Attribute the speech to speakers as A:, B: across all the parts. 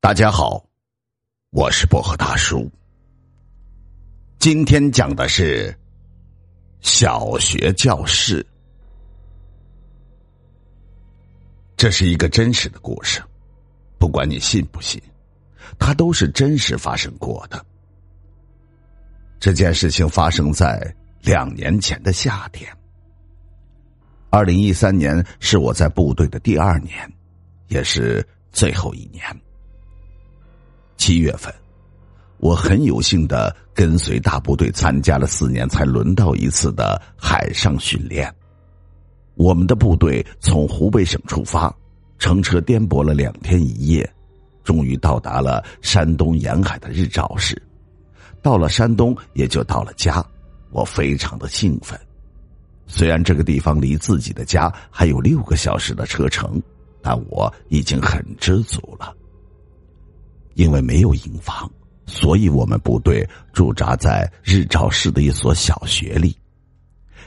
A: 大家好，我是薄荷大叔。今天讲的是小学教室，这是一个真实的故事，不管你信不信，它都是真实发生过的。这件事情发生在两年前的夏天，二零一三年是我在部队的第二年，也是最后一年。七月份，我很有幸的跟随大部队参加了四年才轮到一次的海上训练。我们的部队从湖北省出发，乘车颠簸了两天一夜，终于到达了山东沿海的日照市。到了山东，也就到了家，我非常的兴奋。虽然这个地方离自己的家还有六个小时的车程，但我已经很知足了。因为没有营房，所以我们部队驻扎在日照市的一所小学里。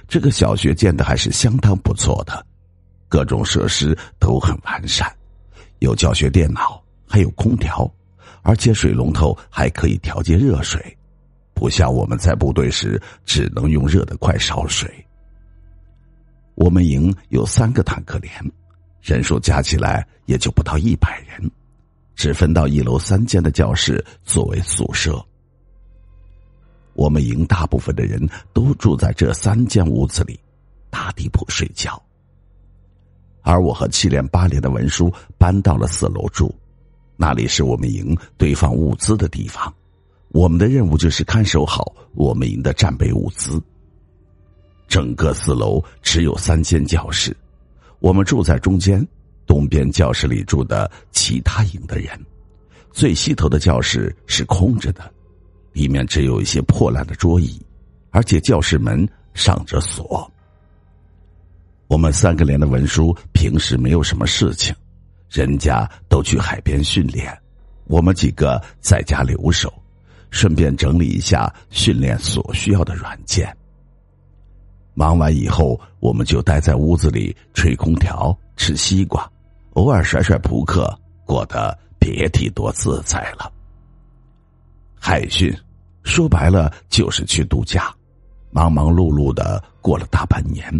A: 这个小学建的还是相当不错的，各种设施都很完善，有教学电脑，还有空调，而且水龙头还可以调节热水，不像我们在部队时只能用热的快烧水。我们营有三个坦克连，人数加起来也就不到一百人。只分到一楼三间的教室作为宿舍。我们营大部分的人都住在这三间屋子里，打地铺睡觉。而我和七连八连的文书搬到了四楼住，那里是我们营堆放物资的地方。我们的任务就是看守好我们营的战备物资。整个四楼只有三间教室，我们住在中间。东边教室里住的其他营的人，最西头的教室是空着的，里面只有一些破烂的桌椅，而且教室门上着锁。我们三个连的文书平时没有什么事情，人家都去海边训练，我们几个在家留守，顺便整理一下训练所需要的软件。忙完以后，我们就待在屋子里吹空调、吃西瓜。偶尔甩甩扑克，过得别提多自在了。海训说白了就是去度假，忙忙碌碌的过了大半年，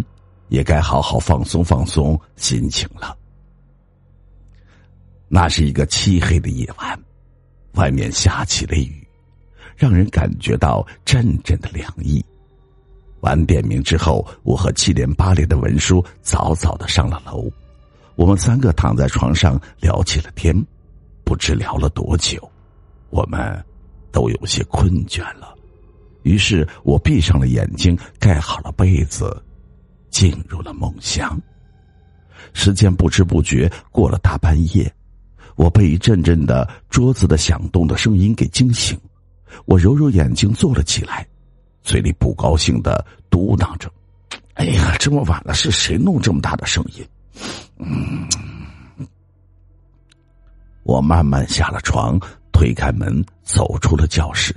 A: 也该好好放松放松心情了。那是一个漆黑的夜晚，外面下起了雨，让人感觉到阵阵的凉意。晚点名之后，我和七连八连的文书早早的上了楼。我们三个躺在床上聊起了天，不知聊了多久，我们都有些困倦了。于是我闭上了眼睛，盖好了被子，进入了梦乡。时间不知不觉过了大半夜，我被一阵阵的桌子的响动的声音给惊醒。我揉揉眼睛坐了起来，嘴里不高兴的嘟囔着：“哎呀，这么晚了，是谁弄这么大的声音？”我慢慢下了床，推开门，走出了教室。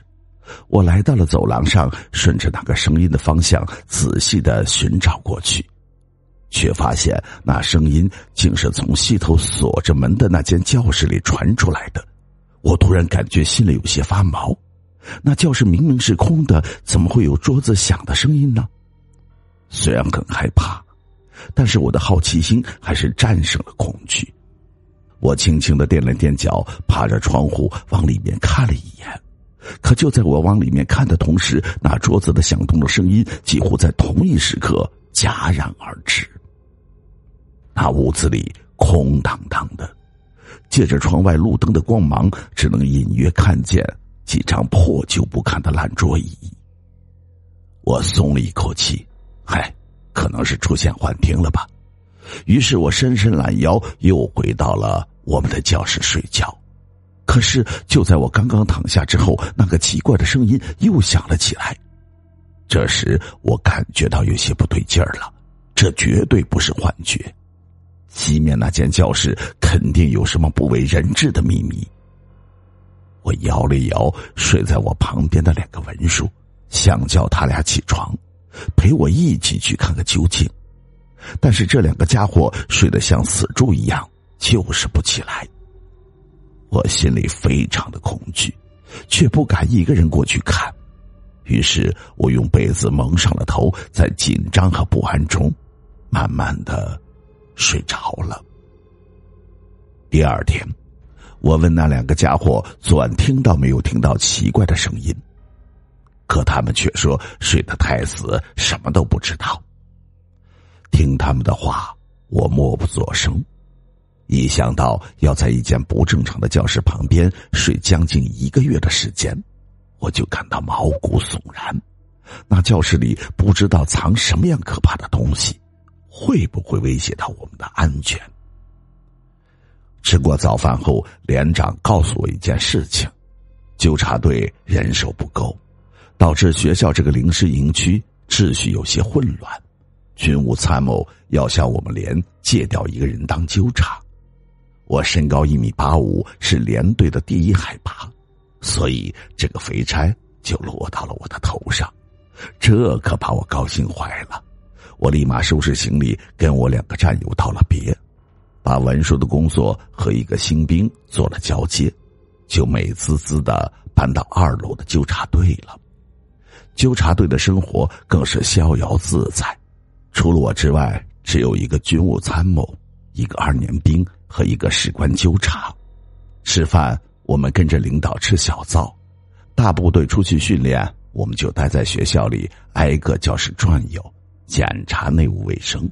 A: 我来到了走廊上，顺着那个声音的方向仔细的寻找过去，却发现那声音竟是从西头锁着门的那间教室里传出来的。我突然感觉心里有些发毛，那教室明明是空的，怎么会有桌子响的声音呢？虽然很害怕。但是我的好奇心还是战胜了恐惧，我轻轻的垫了垫脚，趴着窗户往里面看了一眼。可就在我往里面看的同时，那桌子的响动的声音几乎在同一时刻戛然而止。那屋子里空荡荡的，借着窗外路灯的光芒，只能隐约看见几张破旧不堪的烂桌椅。我松了一口气，嗨。可能是出现幻听了吧，于是我伸伸懒腰，又回到了我们的教室睡觉。可是就在我刚刚躺下之后，那个奇怪的声音又响了起来。这时我感觉到有些不对劲儿了，这绝对不是幻觉，西面那间教室肯定有什么不为人知的秘密。我摇了摇睡在我旁边的两个文书，想叫他俩起床。陪我一起去看个究竟，但是这两个家伙睡得像死猪一样，就是不起来。我心里非常的恐惧，却不敢一个人过去看。于是我用被子蒙上了头，在紧张和不安中，慢慢的睡着了。第二天，我问那两个家伙昨晚听到没有听到奇怪的声音，可他们却说睡得太死，什么都不知道。听他们的话，我默不作声。一想到要在一间不正常的教室旁边睡将近一个月的时间。我就感到毛骨悚然，那教室里不知道藏什么样可怕的东西，会不会威胁到我们的安全？吃过早饭后，连长告诉我一件事情：纠察队人手不够，导致学校这个临时营区秩序有些混乱。军务参谋要向我们连借调一个人当纠察。我身高一米八五，是连队的第一海拔。所以，这个肥差就落到了我的头上，这可把我高兴坏了。我立马收拾行李，跟我两个战友道了别，把文书的工作和一个新兵做了交接，就美滋滋的搬到二楼的纠察队了。纠察队的生活更是逍遥自在，除了我之外，只有一个军务参谋，一个二年兵和一个士官纠察，吃饭。我们跟着领导吃小灶，大部队出去训练，我们就待在学校里挨个教室转悠，检查内务卫生。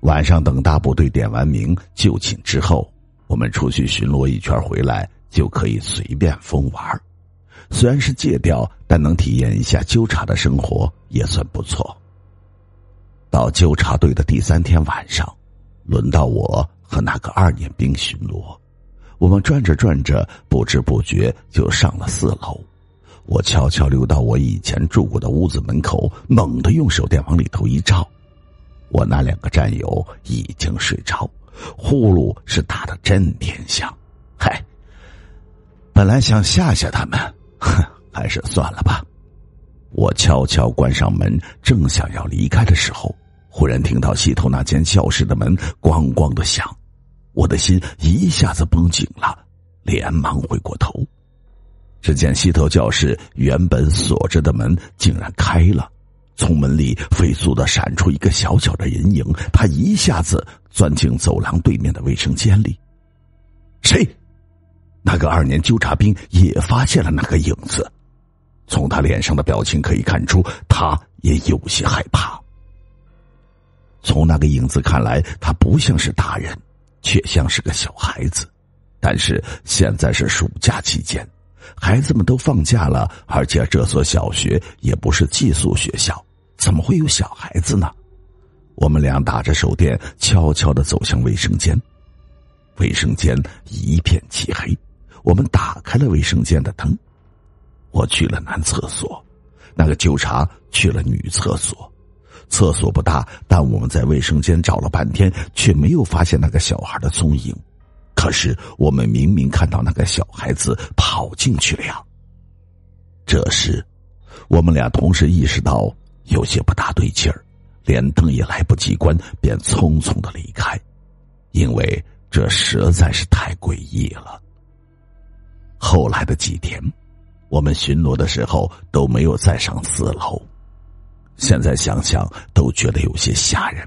A: 晚上等大部队点完名就寝之后，我们出去巡逻一圈回来，就可以随便疯玩。虽然是借调，但能体验一下纠察的生活，也算不错。到纠察队的第三天晚上，轮到我和那个二年兵巡逻。我们转着转着，不知不觉就上了四楼。我悄悄溜到我以前住过的屋子门口，猛地用手电往里头一照，我那两个战友已经睡着，呼噜是打的震天响。嗨，本来想吓吓他们，哼 还是算了吧。我悄悄关上门，正想要离开的时候，忽然听到西头那间教室的门咣咣的响。我的心一下子绷紧了，连忙回过头，只见西头教室原本锁着的门竟然开了，从门里飞速的闪出一个小小的人影，他一下子钻进走廊对面的卫生间里。谁？那个二年纠察兵也发现了那个影子，从他脸上的表情可以看出，他也有些害怕。从那个影子看来，他不像是大人。却像是个小孩子，但是现在是暑假期间，孩子们都放假了，而且这所小学也不是寄宿学校，怎么会有小孩子呢？我们俩打着手电，悄悄的走向卫生间。卫生间一片漆黑，我们打开了卫生间的灯。我去了男厕所，那个纠察去了女厕所。厕所不大，但我们在卫生间找了半天，却没有发现那个小孩的踪影。可是我们明明看到那个小孩子跑进去了。呀。这时，我们俩同时意识到有些不大对劲儿，连灯也来不及关，便匆匆的离开，因为这实在是太诡异了。后来的几天，我们巡逻的时候都没有再上四楼。现在想想都觉得有些吓人。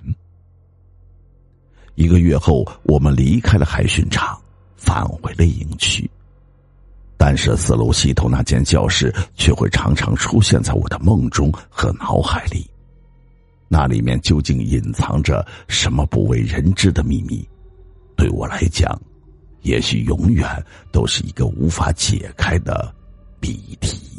A: 一个月后，我们离开了海训场，返回了营区。但是四楼西头那间教室却会常常出现在我的梦中和脑海里。那里面究竟隐藏着什么不为人知的秘密？对我来讲，也许永远都是一个无法解开的谜题。